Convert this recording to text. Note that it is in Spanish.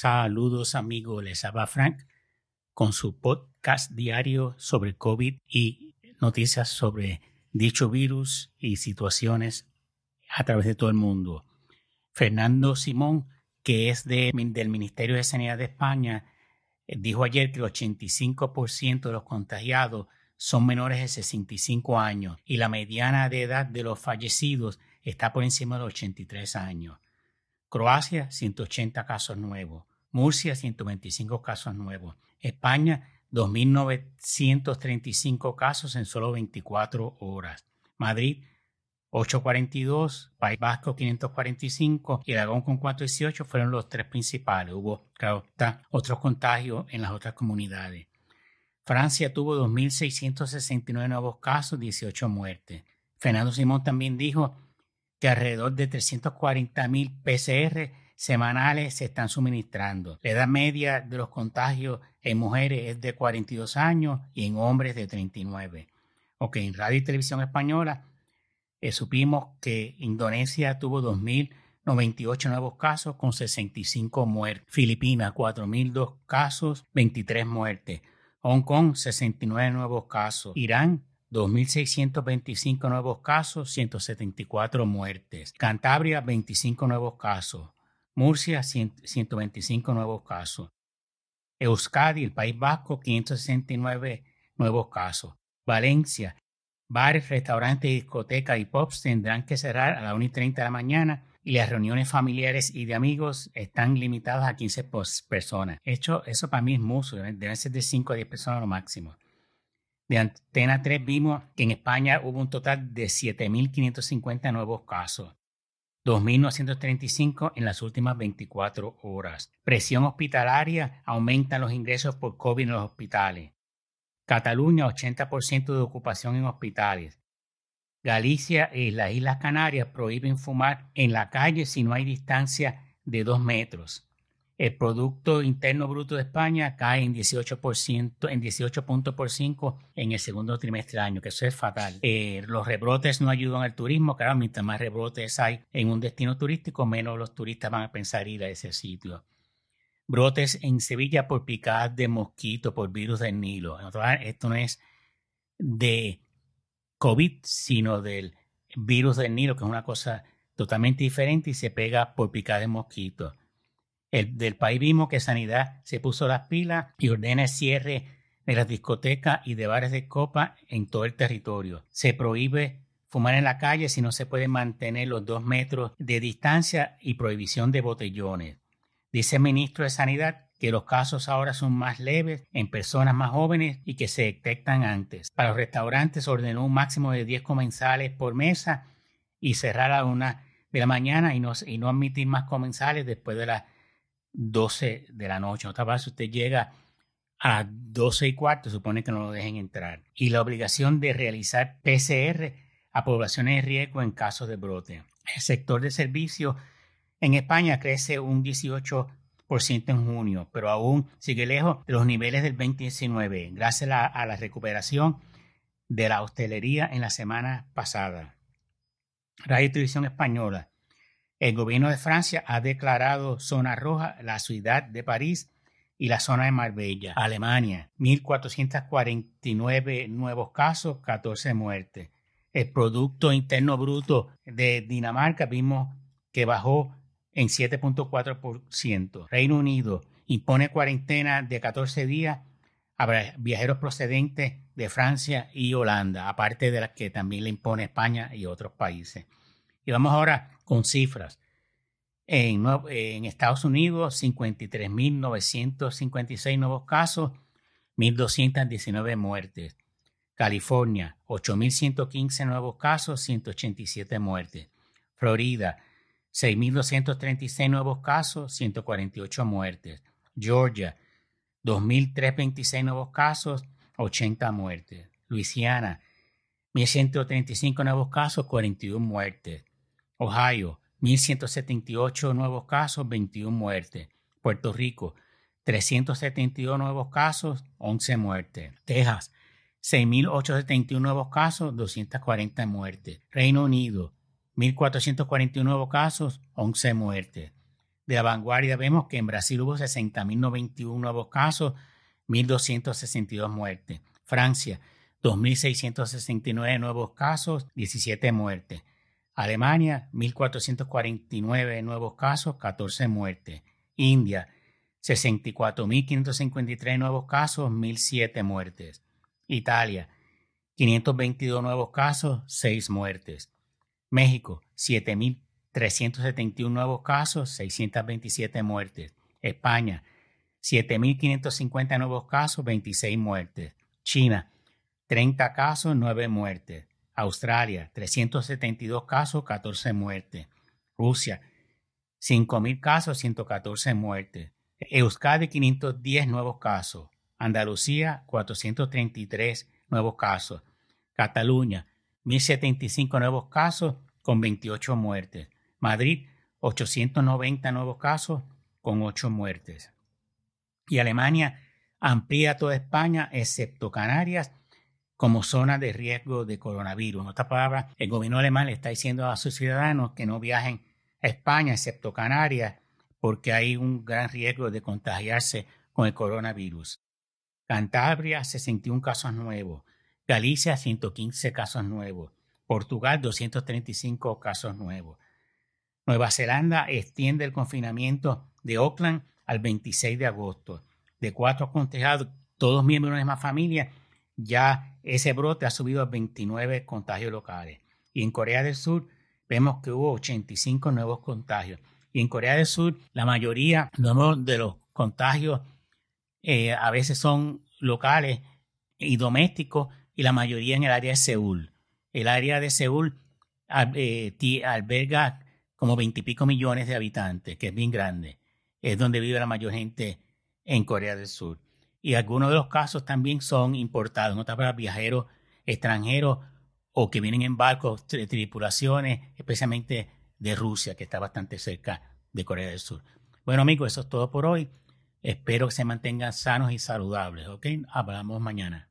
Saludos amigos, les habla Frank con su podcast diario sobre COVID y noticias sobre dicho virus y situaciones a través de todo el mundo. Fernando Simón, que es de, del Ministerio de Sanidad de España, eh, dijo ayer que el 85% de los contagiados son menores de 65 años y la mediana de edad de los fallecidos está por encima de los 83 años. Croacia, 180 casos nuevos. Murcia, 125 casos nuevos. España, 2.935 casos en solo 24 horas. Madrid, 842, País Vasco 545 y Aragón con 418 fueron los tres principales. Hubo, otros contagios en las otras comunidades. Francia tuvo 2.669 nuevos casos, 18 muertes. Fernando Simón también dijo que alrededor de 340.000 PCR semanales se están suministrando. La edad media de los contagios en mujeres es de 42 años y en hombres de 39. Ok, en Radio y Televisión Española eh, supimos que Indonesia tuvo 2.098 nuevos casos con 65 muertes. Filipinas, 4.002 casos, 23 muertes. Hong Kong, 69 nuevos casos. Irán, 2.625 nuevos casos, 174 muertes. Cantabria, 25 nuevos casos. Murcia, 125 nuevos casos. Euskadi, el País Vasco, 569 nuevos casos. Valencia, bares, restaurantes, discotecas y pubs tendrán que cerrar a las 1 y 30 de la mañana y las reuniones familiares y de amigos están limitadas a 15 personas. Hecho, eso para mí es mucho, deben ser de 5 a 10 personas lo máximo. De Antena 3 vimos que en España hubo un total de 7.550 nuevos casos, 2.935 en las últimas 24 horas. Presión hospitalaria, aumentan los ingresos por COVID en los hospitales. Cataluña, 80% de ocupación en hospitales. Galicia y las Islas Canarias prohíben fumar en la calle si no hay distancia de dos metros. El Producto Interno Bruto de España cae en 18%, en 18 puntos por 5 en el segundo trimestre del año, que eso es fatal. Eh, los rebrotes no ayudan al turismo, claro, mientras más rebrotes hay en un destino turístico, menos los turistas van a pensar ir a ese sitio brotes en Sevilla por picadas de mosquito por virus del Nilo. Esto no es de COVID, sino del virus del Nilo, que es una cosa totalmente diferente y se pega por picadas de mosquito. El, del país vimos que Sanidad se puso las pilas y ordena el cierre de las discotecas y de bares de copa en todo el territorio. Se prohíbe fumar en la calle si no se puede mantener los dos metros de distancia y prohibición de botellones. Dice el ministro de Sanidad que los casos ahora son más leves en personas más jóvenes y que se detectan antes. Para los restaurantes ordenó un máximo de 10 comensales por mesa y cerrar a una de la mañana y no, y no admitir más comensales después de las 12 de la noche. Otra vez usted llega a 12 y cuarto, supone que no lo dejen entrar. Y la obligación de realizar PCR a poblaciones de riesgo en casos de brote. El sector de servicios en España crece un 18% en junio, pero aún sigue lejos de los niveles del 2019, gracias a la, recuperación de la hostelería en la semana pasada. Radio y Televisión Española. El gobierno de Francia ha declarado zona roja la ciudad de París y la zona de Marbella. Alemania, 1.449 nuevos casos, 14 muertes. El Producto Interno Bruto de Dinamarca vimos que bajó en 7.4%. Reino Unido impone cuarentena de 14 días a viajeros procedentes de Francia y Holanda, aparte de las que también le impone España y otros países. Y vamos ahora con cifras. En, Estados Unidos, 53.956 nuevos casos, 1.219 muertes. California, 8.115 nuevos casos, 187 muertes. Florida, 6.236 nuevos casos, 148 muertes. Georgia, 2.326 nuevos casos, 80 muertes. Luisiana, 1.135 nuevos casos, 41 muertes. Ohio, 1.178 nuevos casos, 21 muertes. Puerto Rico, 372 nuevos casos, 11 muertes. Texas, 6.871 nuevos casos, 240 muertes. Reino Unido, 1.441 nuevos casos, 11 muertes. de la vanguardia vemos que en Brasil hubo 60.091 nuevos casos, 1.262 muertes. Francia, 2.669 nuevos casos, 17 muertes. Alemania, 1.449 nuevos casos, 14 muertes. India, 64.553 nuevos casos, 1.007 muertes. Italia, 522 nuevos casos, 6 muertes. México, 7.371 nuevos casos, 627 muertes. España, 7.550 nuevos casos, 26 muertes. China, 30 casos, 9 muertes. Australia, 372 casos, 14 muertes. Rusia, 5.000 casos, 114 muertes. Euskadi, 510 nuevos casos. Andalucía, 433 nuevos casos. Cataluña, 1.075 nuevos casos con 28 muertes. Madrid, 890 nuevos casos con 8 muertes. Y Alemania amplía toda España, excepto Canarias, como zona de riesgo de coronavirus. En otras palabras, el gobierno alemán le está diciendo a sus ciudadanos que no viajen a España, excepto Canarias, porque hay un gran riesgo de contagiarse con el coronavirus. Cantabria, 61 casos nuevos. Galicia, 115 casos nuevos. Portugal, 235 casos nuevos. Nueva Zelanda extiende el confinamiento de Auckland al 26 de agosto. De cuatro contagiados, todos miembros de la misma familia, ya ese brote ha subido a 29 contagios locales. Y en Corea del Sur vemos que hubo 85 nuevos contagios. Y en Corea del Sur, la mayoría de los contagios eh, a veces son locales y domésticos y la mayoría en el área de Seúl. El área de Seúl eh, alberga como veintipico millones de habitantes, que es bien grande. Es donde vive la mayor gente en Corea del Sur. Y algunos de los casos también son importados, no para viajeros extranjeros o que vienen en barcos, tripulaciones, especialmente de Rusia, que está bastante cerca de Corea del Sur. Bueno amigos, eso es todo por hoy. Espero que se mantengan sanos y saludables. ¿Ok? Hablamos mañana.